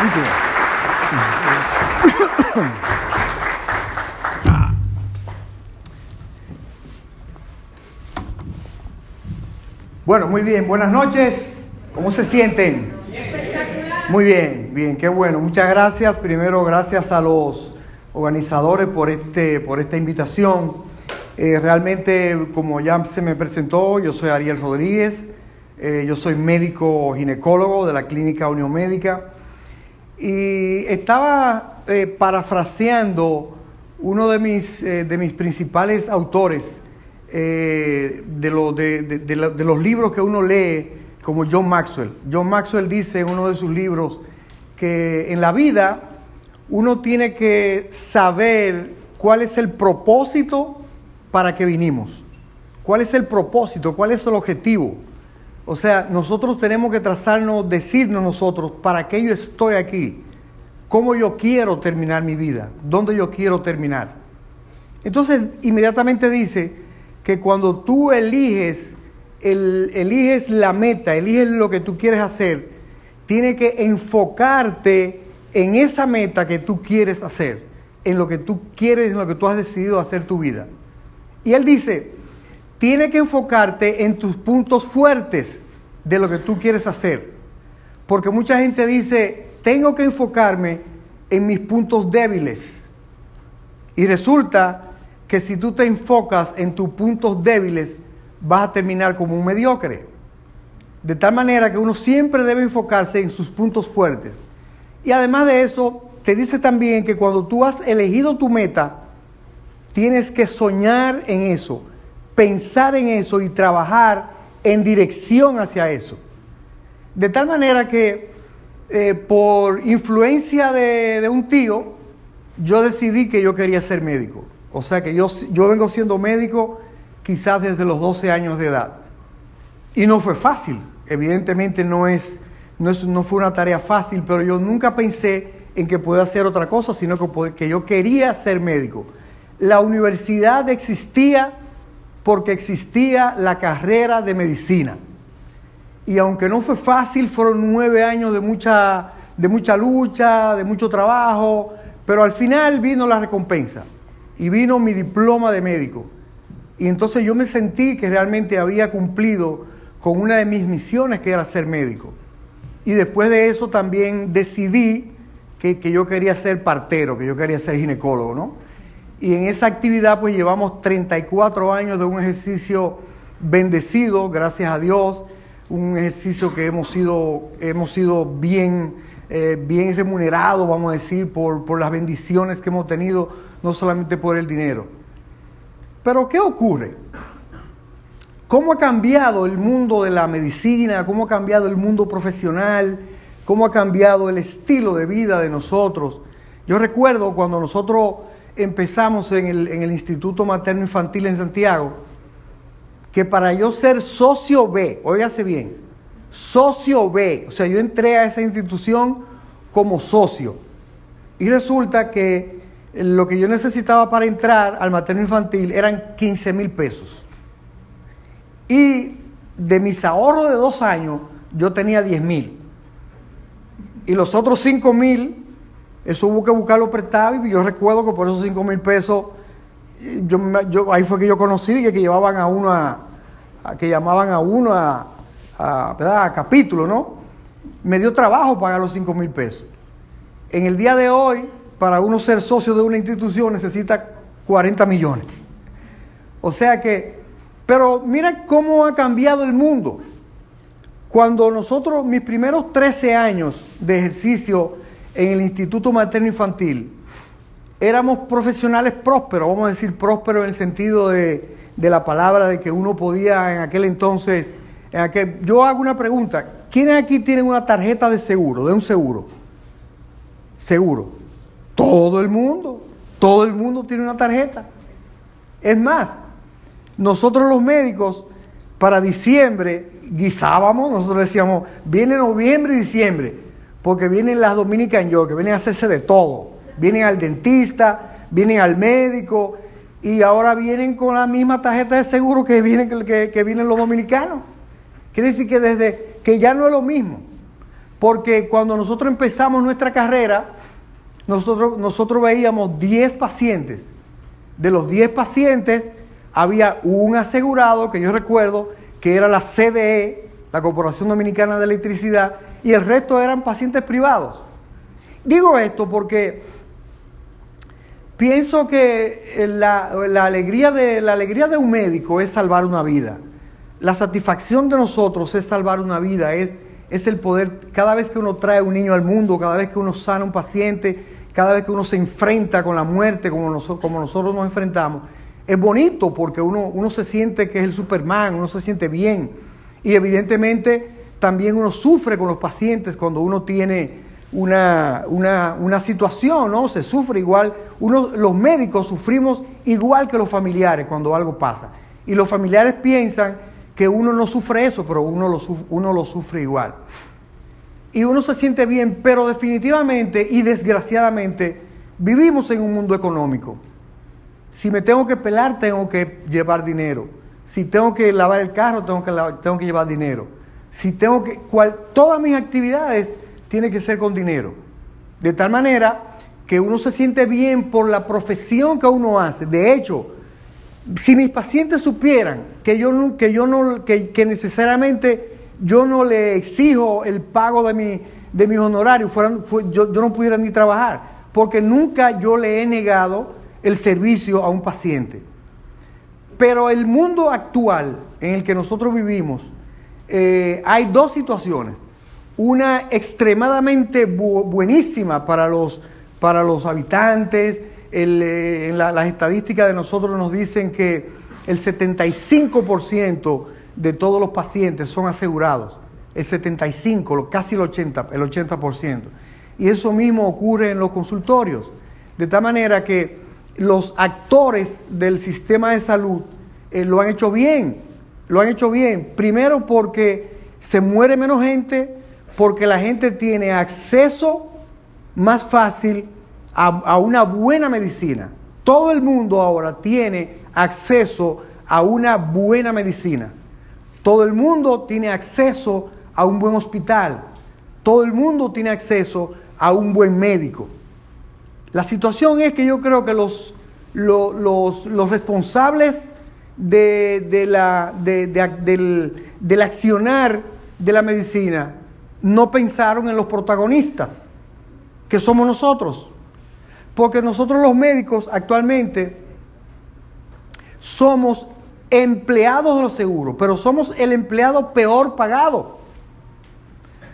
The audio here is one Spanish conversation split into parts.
Bueno, muy bien, buenas noches. ¿Cómo se sienten? Muy bien, bien, qué bueno. Muchas gracias. Primero, gracias a los organizadores por, este, por esta invitación. Eh, realmente, como ya se me presentó, yo soy Ariel Rodríguez, eh, yo soy médico ginecólogo de la Clínica Unión Médica y estaba eh, parafraseando uno de mis, de mis principales autores de, de los libros que uno lee, como John Maxwell. John Maxwell dice en uno de sus libros que en la vida uno tiene que saber cuál es el propósito para que vinimos. ¿Cuál es el propósito? ¿Cuál es el objetivo? O sea, nosotros tenemos que trazarnos, decirnos nosotros, ¿para qué yo estoy aquí? ¿Cómo yo quiero terminar mi vida? ¿Dónde yo quiero terminar? Entonces, inmediatamente dice que cuando tú eliges, eliges la meta, eliges lo que tú quieres hacer, tiene que enfocarte en esa meta que tú quieres hacer, en lo que tú quieres, en lo que tú has decidido hacer tu vida. Y él dice, tiene que enfocarte en tus puntos fuertes de lo que tú quieres hacer. Porque mucha gente dice, tengo que enfocarme en mis puntos débiles. Y resulta que si tú te enfocas en tus puntos débiles, vas a terminar como un mediocre. De tal manera que uno siempre debe enfocarse en sus puntos fuertes. Y además de eso, te dice también que cuando tú has elegido tu meta, Tienes que soñar en eso, pensar en eso y trabajar en dirección hacia eso. De tal manera que eh, por influencia de, un tío, yo decidí que yo quería ser médico. O sea que yo, yo vengo siendo médico quizás desde los 12 años de edad. Y no fue fácil, evidentemente no, es, no, es, no fue una tarea fácil, pero yo nunca pensé en que pueda hacer otra cosa, sino que, que yo quería ser médico la universidad existía porque existía la carrera de medicina. Y aunque no fue fácil, fueron nueve años de mucha, de mucha lucha, de mucho trabajo, pero al final vino la recompensa y vino mi diploma de médico. Y entonces yo me sentí que realmente había cumplido con una de mis misiones, que era ser médico. Y después de eso también decidí que, que yo quería ser partero, que yo quería ser ginecólogo, ¿no? Y en esa actividad pues llevamos 34 años de un ejercicio bendecido, gracias a Dios, un ejercicio que hemos sido, hemos sido bien, eh, bien remunerados, vamos a decir, por, por las bendiciones que hemos tenido, no solamente por el dinero. Pero ¿qué ocurre? ¿Cómo ha cambiado el mundo de la medicina? ¿Cómo ha cambiado el mundo profesional? ¿Cómo ha cambiado el estilo de vida de nosotros? Yo recuerdo cuando nosotros empezamos en el, Instituto Materno Infantil en Santiago, que para yo ser socio B, óigase bien, socio B, o sea, yo entré a esa institución como socio. Y resulta que lo que yo necesitaba para entrar al materno infantil eran 15 mil pesos. Y de mis ahorros de dos años, yo tenía 10 mil. Y los otros 5 mil eso hubo que buscarlo prestado y yo recuerdo que por esos 5 mil pesos, yo, ahí fue que yo conocí que, que llevaban a uno a, que llamaban a uno a, a, capítulo, ¿no? Me dio trabajo pagar los 5 mil pesos. En el día de hoy, para uno ser socio de una institución necesita 40 millones. O sea que, pero mira cómo ha cambiado el mundo. Cuando nosotros, mis primeros 13 años de ejercicio en el Instituto Materno Infantil, éramos profesionales prósperos, vamos a decir prósperos en el sentido de, la palabra, de que uno podía en aquel entonces, en aquel, yo hago una pregunta, ¿quiénes aquí tienen una tarjeta de seguro, de un seguro? Seguro. Todo el mundo, todo el mundo tiene una tarjeta. Es más, nosotros los médicos para diciembre guisábamos, nosotros decíamos, viene noviembre y diciembre porque vienen las Dominican York, que vienen a hacerse de todo. Vienen al dentista, vienen al médico y ahora vienen con la misma tarjeta de seguro que vienen, que vienen los dominicanos. Quiere decir que desde que ya no es lo mismo. Porque cuando nosotros empezamos nuestra carrera, nosotros, nosotros veíamos 10 pacientes. De los 10 pacientes, había un asegurado, que yo recuerdo, que era la CDE, la Corporación Dominicana de Electricidad, y el resto eran pacientes privados. Digo esto porque pienso que la, alegría de, la alegría de un médico es salvar una vida. La satisfacción de nosotros es salvar una vida, es, es el poder, cada vez que uno trae un niño al mundo, cada vez que uno sana un paciente, cada vez que uno se enfrenta con la muerte como nosotros, como nosotros nos enfrentamos, es bonito porque uno, uno se siente que es el Superman, uno se siente bien. Y evidentemente también uno sufre con los pacientes cuando uno tiene una, una, situación, ¿no? Se sufre igual. Uno, los médicos sufrimos igual que los familiares cuando algo pasa. Y los familiares piensan que uno no sufre eso, pero uno lo, uno lo sufre igual. Y uno se siente bien, pero definitivamente y desgraciadamente vivimos en un mundo económico. Si me tengo que pelar, tengo que llevar dinero. Si tengo que lavar el carro, tengo que, tengo que llevar dinero. Si tengo que, cual, todas mis actividades tienen que ser con dinero. De tal manera que uno se siente bien por la profesión que uno hace. De hecho, si mis pacientes supieran que yo no, que yo no, que, necesariamente yo no le exijo el pago de mi, de mis honorarios, fueran, yo, yo no pudiera ni trabajar, porque nunca yo le he negado el servicio a un paciente. Pero el mundo actual en el que nosotros vivimos, eh, hay dos situaciones. Una extremadamente buenísima para los, para los habitantes. Eh, en las estadísticas de nosotros nos dicen que el 75% de todos los pacientes son asegurados. El 75, casi el 80%, el 80%. Y eso mismo ocurre en los consultorios. De tal manera que los actores del sistema de salud eh, lo han hecho bien, lo han hecho bien. Primero porque se muere menos gente, porque la gente tiene acceso más fácil a, una buena medicina. Todo el mundo ahora tiene acceso a una buena medicina. Todo el mundo tiene acceso a un buen hospital. Todo el mundo tiene acceso a un buen médico. La situación es que yo creo que los, los, responsables de, la, del, del accionar de la medicina no pensaron en los protagonistas, que somos nosotros. Porque nosotros los médicos actualmente somos empleados de los seguros, pero somos el empleado peor pagado.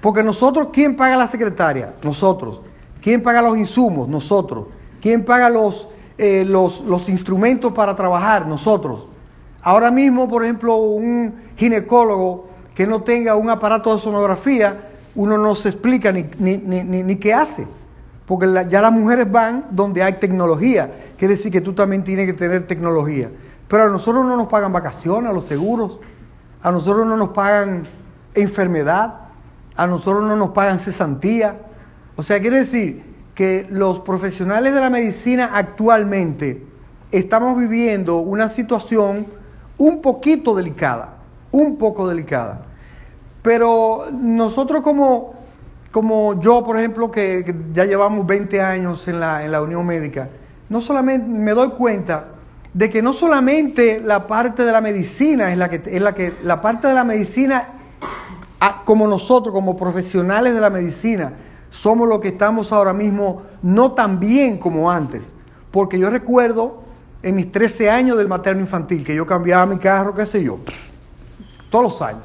Porque nosotros, ¿quién paga la secretaria? Nosotros. ¿Quién paga los insumos? Nosotros. ¿Quién paga los, eh, los, los instrumentos para trabajar? Nosotros. Ahora mismo, por ejemplo, un ginecólogo que no tenga un aparato de sonografía, uno no se explica ni, ni, ni, ni qué hace. Porque ya las mujeres van donde hay tecnología. Quiere decir que tú también tienes que tener tecnología. Pero a nosotros no nos pagan vacaciones, a los seguros. A nosotros no nos pagan enfermedad. A nosotros no nos pagan cesantía. O sea, quiere decir que los profesionales de la medicina actualmente estamos viviendo una situación un poquito delicada, un poco delicada. Pero nosotros como, como yo, por ejemplo, que, ya llevamos 20 años en la, en la Unión Médica, no solamente me doy cuenta de que no solamente la parte de la medicina es la que, es la que, la parte de la medicina, como nosotros, como profesionales de la medicina, somos los que estamos ahora mismo no tan bien como antes. Porque yo recuerdo en mis 13 años del materno infantil que yo cambiaba mi carro, qué sé yo, todos los años.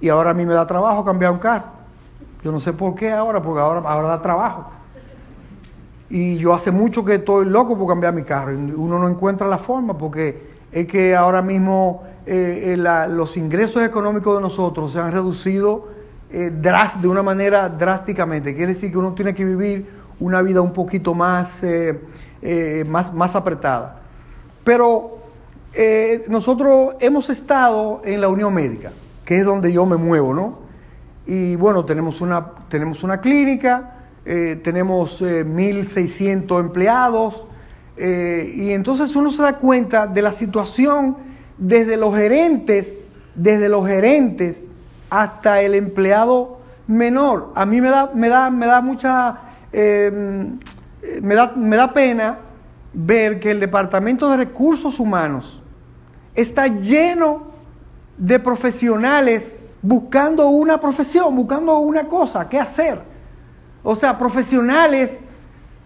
Y ahora a mí me da trabajo cambiar un carro. Yo no sé por qué ahora, porque ahora, ahora da trabajo. Y yo hace mucho que estoy loco por cambiar mi carro. Uno no encuentra la forma porque es que ahora mismo eh, eh, los ingresos económicos de nosotros se han reducido eh, de una manera drásticamente. Quiere decir que uno tiene que vivir una vida un poquito más, eh, eh, más, más apretada. Pero nosotros hemos estado en la Unión Médica, que es donde yo me muevo, ¿no? Y bueno, tenemos una, tenemos una clínica, tenemos 1.600 empleados, y entonces uno se da cuenta de la situación desde los gerentes, desde los gerentes hasta el empleado menor. A mí me da, me da, me da mucha, me, da, me da pena ver que el Departamento de Recursos Humanos está lleno de profesionales buscando una profesión, buscando una cosa, qué hacer. O sea, profesionales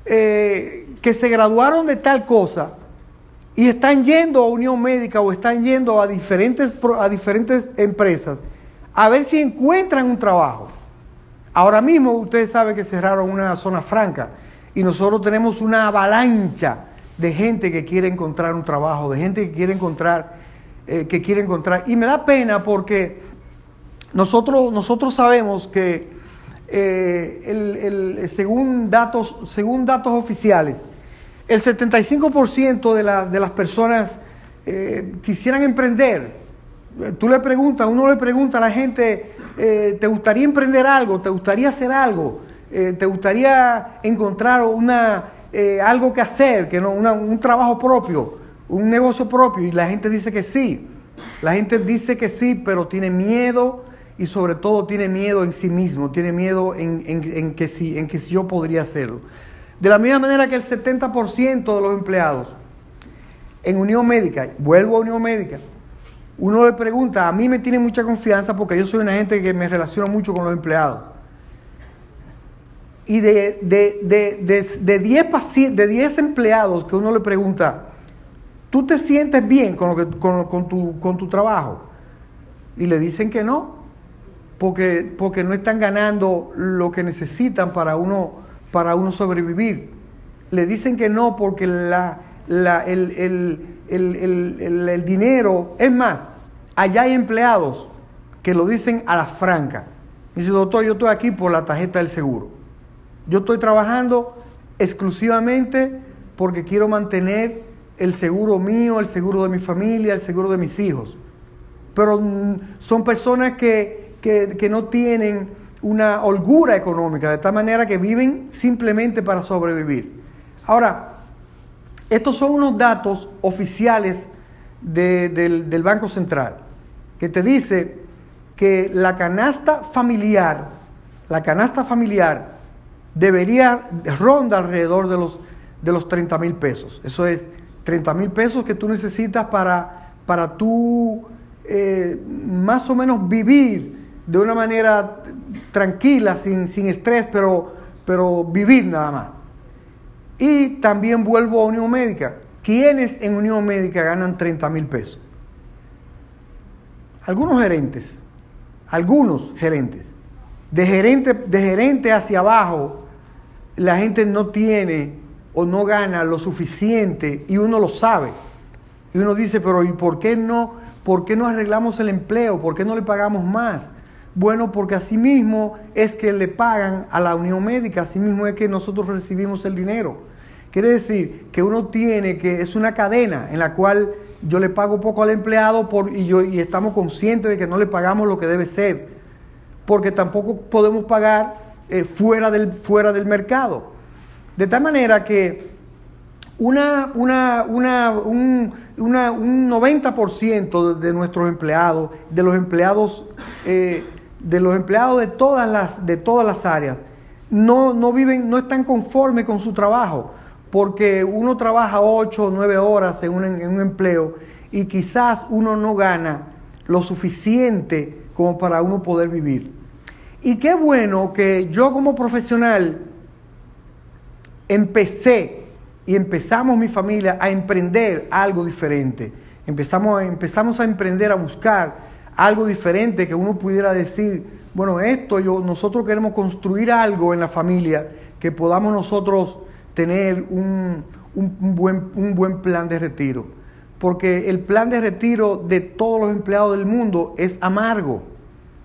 eh, que se graduaron de tal cosa y están yendo a Unión Médica o están yendo a diferentes, a diferentes empresas a ver si encuentran un trabajo. Ahora mismo ustedes saben que cerraron una zona franca y nosotros tenemos una avalancha de gente que quiere encontrar un trabajo, de gente que quiere encontrar, eh, que quiere encontrar. Y me da pena porque nosotros, nosotros sabemos que eh, según, datos, según datos oficiales, el 75% de, de, las personas eh, quisieran emprender. Tú le preguntas, uno le pregunta a la gente, ¿te gustaría emprender algo? ¿Te gustaría hacer algo? ¿Te gustaría encontrar una, eh, algo que hacer, que no, un trabajo propio, un negocio propio, y la gente dice que sí. La gente dice que sí, pero tiene miedo y sobre todo tiene miedo en sí mismo, tiene miedo en, que, sí, en que yo podría hacerlo. De la misma manera que el 70% de los empleados en Unión Médica, vuelvo a Unión Médica, uno le pregunta, a mí me tiene mucha confianza porque yo soy una gente que me relaciona mucho con los empleados y de, de, 10 de 10 empleados que uno le pregunta, ¿tú te sientes bien con, lo que, con, tu, con tu trabajo? Y le dicen que no, porque, porque no están ganando lo que necesitan para uno, para uno sobrevivir. Le dicen que no porque la, la, el, el, el, dinero, es más, allá hay empleados que lo dicen a la franca. Dice, doctor, yo estoy aquí por la tarjeta del seguro. Yo estoy trabajando exclusivamente porque quiero mantener el seguro mío, el seguro de mi familia, el seguro de mis hijos. Pero mm, son personas que, no tienen una holgura económica, de tal manera que viven simplemente para sobrevivir. Ahora, estos son unos datos oficiales del Banco Central, que te dice que la canasta familiar, la canasta familiar debería ronda alrededor de los, de los 30 mil pesos. Eso es 30 mil pesos que tú necesitas para, para tú eh, más o menos vivir de una manera tranquila, sin, sin estrés, pero, pero vivir nada más. Y también vuelvo a Unión Médica. ¿Quiénes en Unión Médica ganan 30 mil pesos? Algunos gerentes, algunos gerentes. De gerente, de gerente hacia abajo, la gente no tiene o no gana lo suficiente y uno lo sabe. Y uno dice, pero ¿y por qué no, por qué no arreglamos el empleo? ¿Por qué no le pagamos más? Bueno, porque así mismo es que le pagan a la Unión Médica, así mismo es que nosotros recibimos el dinero. Quiere decir que uno tiene que, es una cadena en la cual yo le pago poco al empleado por, y, yo, y estamos conscientes de que no le pagamos lo que debe ser, porque tampoco podemos pagar eh, fuera, del, fuera del mercado. De tal manera que una, una, una, un, un 90% de nuestros empleados, de los empleados, eh, de los empleados de todas las, de todas las áreas, no, no viven, no están conformes con su trabajo, porque uno trabaja 8 o 9 horas en un, en un empleo y quizás uno no gana lo suficiente como para uno poder vivir. Y qué bueno que yo como profesional empecé y empezamos mi familia a emprender algo diferente. Empezamos, empezamos a emprender, a buscar algo diferente que uno pudiera decir, bueno, esto yo, nosotros queremos construir algo en la familia que podamos nosotros tener un, buen, un buen plan de retiro. Porque el plan de retiro de todos los empleados del mundo es amargo,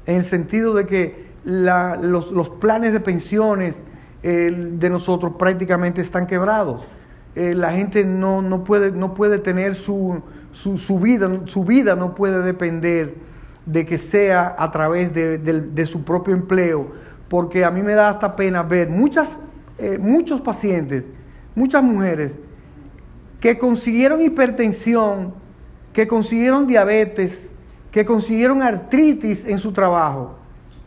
en el sentido de que los, planes de pensiones de nosotros prácticamente están quebrados. Eh, la gente no, puede, no puede tener su, vida, su vida no puede depender de que sea a través de, su propio empleo, porque a mí me da hasta pena ver muchas, eh, muchos pacientes, muchas mujeres que consiguieron hipertensión, que consiguieron diabetes, que consiguieron artritis en su trabajo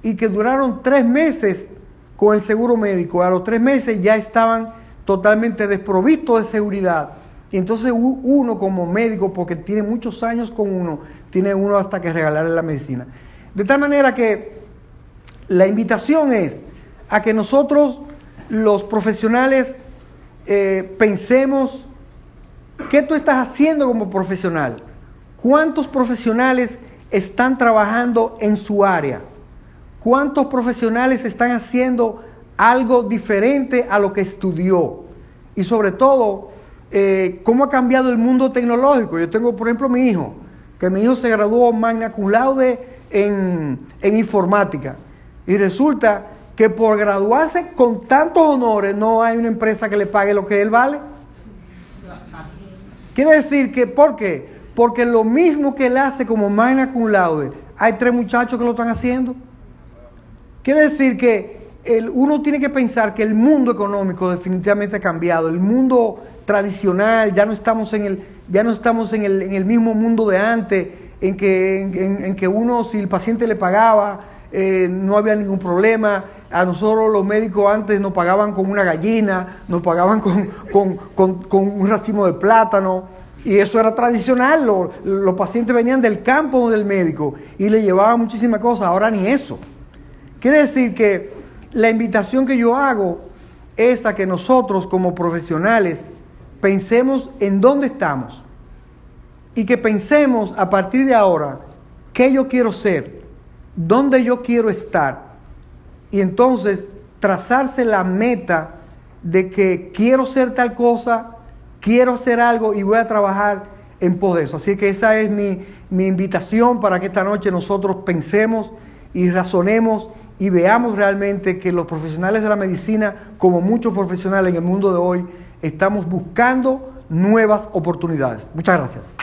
y que duraron tres meses con el seguro médico. A los tres meses ya estaban totalmente desprovistos de seguridad. Y entonces uno como médico, porque tiene muchos años con uno, tiene uno hasta que regalarle la medicina. De tal manera que la invitación es a que nosotros, los profesionales, eh, pensemos qué tú estás haciendo como profesional. ¿Cuántos profesionales están trabajando en su área? ¿Cuántos profesionales están haciendo algo diferente a lo que estudió? Y sobre todo, eh, ¿cómo ha cambiado el mundo tecnológico? Yo tengo, por ejemplo, mi hijo, que mi hijo se graduó magna cum laude en, en informática. Y resulta que por graduarse con tantos honores no hay una empresa que le pague lo que él vale. Quiere decir que, ¿por qué? Porque lo mismo que él hace como magna cum laude, hay tres muchachos que lo están haciendo. Quiere decir que uno tiene que pensar que el mundo económico definitivamente ha cambiado. El mundo tradicional, ya no estamos en el, ya no estamos en el, en el mismo mundo de antes, en que, en, que uno, si el paciente le pagaba, eh, no había ningún problema. A nosotros los médicos antes nos pagaban con una gallina, nos pagaban con, con, con un racimo de plátano. Y eso era tradicional, los, pacientes venían del campo del médico y le llevaban muchísimas cosas, ahora ni eso. Quiere decir que la invitación que yo hago es a que nosotros como profesionales pensemos en dónde estamos y que pensemos a partir de ahora qué yo quiero ser, dónde yo quiero estar y entonces trazarse la meta de que quiero ser tal cosa quiero hacer algo y voy a trabajar en pos de eso. Así que esa es mi, mi invitación para que esta noche nosotros pensemos y razonemos y veamos realmente que los profesionales de la medicina, como muchos profesionales en el mundo de hoy, estamos buscando nuevas oportunidades. Muchas gracias.